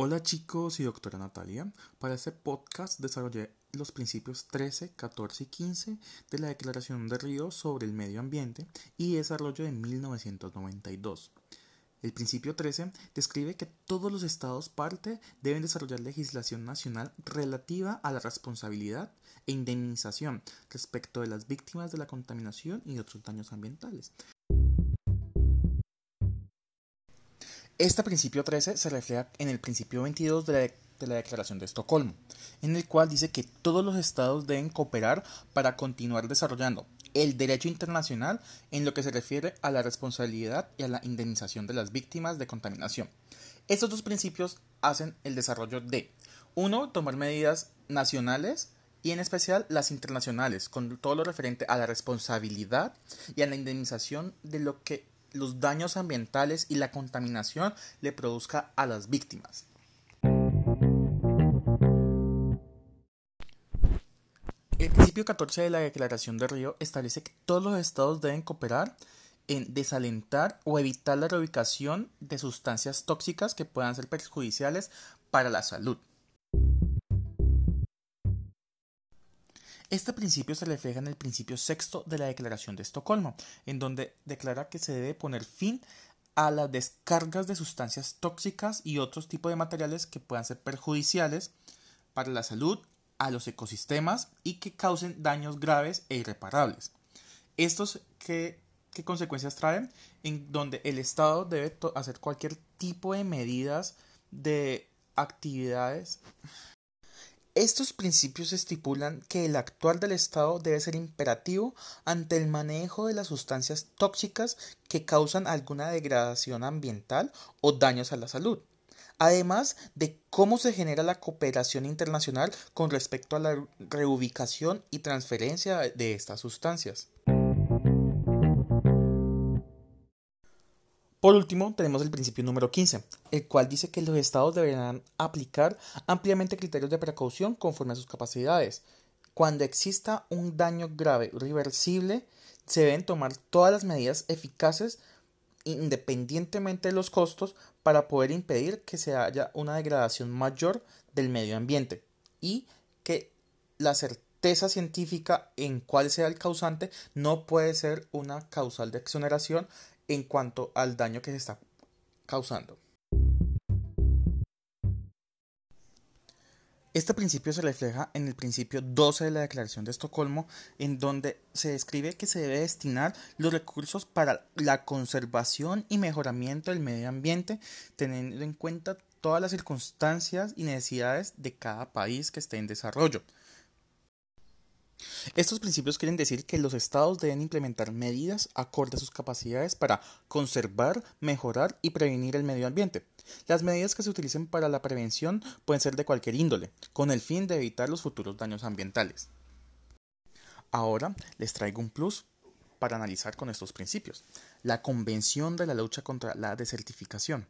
Hola chicos y doctora Natalia. Para este podcast desarrollé los principios 13, 14 y 15 de la Declaración de Río sobre el Medio Ambiente y Desarrollo de 1992. El principio 13 describe que todos los estados parte deben desarrollar legislación nacional relativa a la responsabilidad e indemnización respecto de las víctimas de la contaminación y otros daños ambientales. Este principio 13 se refleja en el principio 22 de la, Declaración de Estocolmo, en el cual dice que todos los estados deben cooperar para continuar desarrollando el derecho internacional en lo que se refiere a la responsabilidad y a la indemnización de las víctimas de contaminación. Estos dos principios hacen el desarrollo de, uno, tomar medidas nacionales y en especial las internacionales, con todo lo referente a la responsabilidad y a la indemnización de lo que los daños ambientales y la contaminación le produzca a las víctimas. El principio 14 de la Declaración de Río establece que todos los estados deben cooperar en desalentar o evitar la reubicación de sustancias tóxicas que puedan ser perjudiciales para la salud. Este principio se refleja en el principio sexto de la Declaración de Estocolmo, en donde declara que se debe poner fin a las descargas de sustancias tóxicas y otros tipos de materiales que puedan ser perjudiciales para la salud, a los ecosistemas y que causen daños graves e irreparables. ¿Estos qué, qué consecuencias traen? En donde el Estado debe hacer cualquier tipo de medidas de actividades estos principios estipulan que el actuar del Estado debe ser imperativo ante el manejo de las sustancias tóxicas que causan alguna degradación ambiental o daños a la salud, además de cómo se genera la cooperación internacional con respecto a la reubicación y transferencia de estas sustancias. Por último, tenemos el principio número 15, el cual dice que los estados deberán aplicar ampliamente criterios de precaución conforme a sus capacidades. Cuando exista un daño grave irreversible, se deben tomar todas las medidas eficaces independientemente de los costos para poder impedir que se haya una degradación mayor del medio ambiente y que la certeza científica en cuál sea el causante no puede ser una causal de exoneración en cuanto al daño que se está causando. Este principio se refleja en el principio 12 de la Declaración de Estocolmo, en donde se describe que se debe destinar los recursos para la conservación y mejoramiento del medio ambiente, teniendo en cuenta todas las circunstancias y necesidades de cada país que esté en desarrollo. Estos principios quieren decir que los estados deben implementar medidas acorde a sus capacidades para conservar, mejorar y prevenir el medio ambiente. Las medidas que se utilicen para la prevención pueden ser de cualquier índole, con el fin de evitar los futuros daños ambientales. Ahora les traigo un plus para analizar con estos principios. La Convención de la Lucha contra la Desertificación.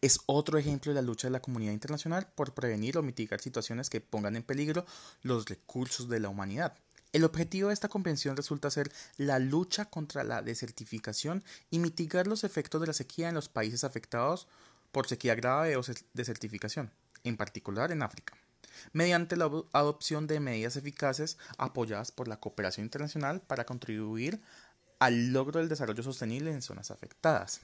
Es otro ejemplo de la lucha de la comunidad internacional por prevenir o mitigar situaciones que pongan en peligro los recursos de la humanidad. El objetivo de esta convención resulta ser la lucha contra la desertificación y mitigar los efectos de la sequía en los países afectados por sequía grave o desertificación, en particular en África, mediante la adopción de medidas eficaces apoyadas por la cooperación internacional para contribuir al logro del desarrollo sostenible en zonas afectadas.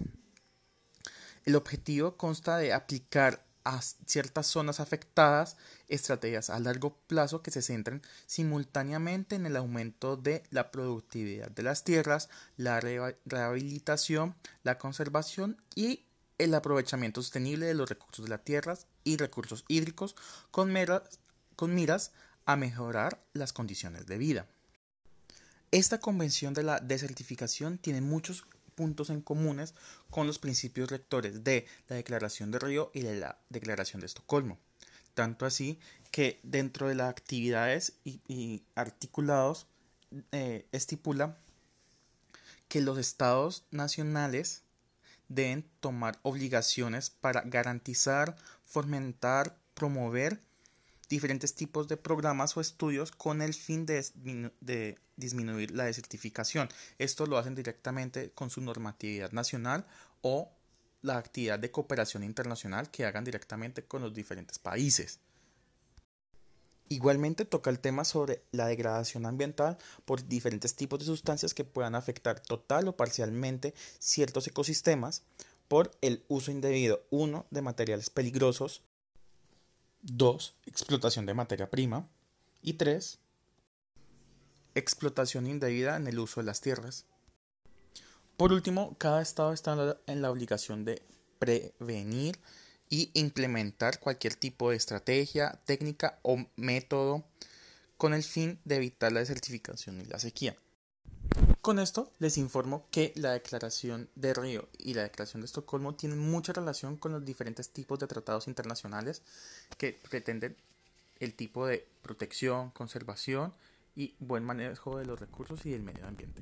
El objetivo consta de aplicar a ciertas zonas afectadas estrategias a largo plazo que se centren simultáneamente en el aumento de la productividad de las tierras, la rehabilitación, la conservación y el aprovechamiento sostenible de los recursos de las tierras y recursos hídricos con, con miras a mejorar las condiciones de vida. Esta convención de la desertificación tiene muchos puntos en comunes con los principios rectores de la Declaración de Río y de la Declaración de Estocolmo. Tanto así que dentro de las actividades y, articulados eh, estipula que los estados nacionales deben tomar obligaciones para garantizar, fomentar, promover diferentes tipos de programas o estudios con el fin de, disminuir la desertificación. Esto lo hacen directamente con su normatividad nacional o la actividad de cooperación internacional que hagan directamente con los diferentes países. Igualmente toca el tema sobre la degradación ambiental por diferentes tipos de sustancias que puedan afectar total o parcialmente ciertos ecosistemas por el uso indebido, uno, de materiales peligrosos, dos, explotación de materia prima y tres, explotación indebida en el uso de las tierras. Por último, cada Estado está en la obligación de prevenir y implementar cualquier tipo de estrategia, técnica o método con el fin de evitar la desertificación y la sequía. Con esto les informo que la Declaración de Río y la Declaración de Estocolmo tienen mucha relación con los diferentes tipos de tratados internacionales que pretenden el tipo de protección, conservación y buen manejo de los recursos y del medio ambiente.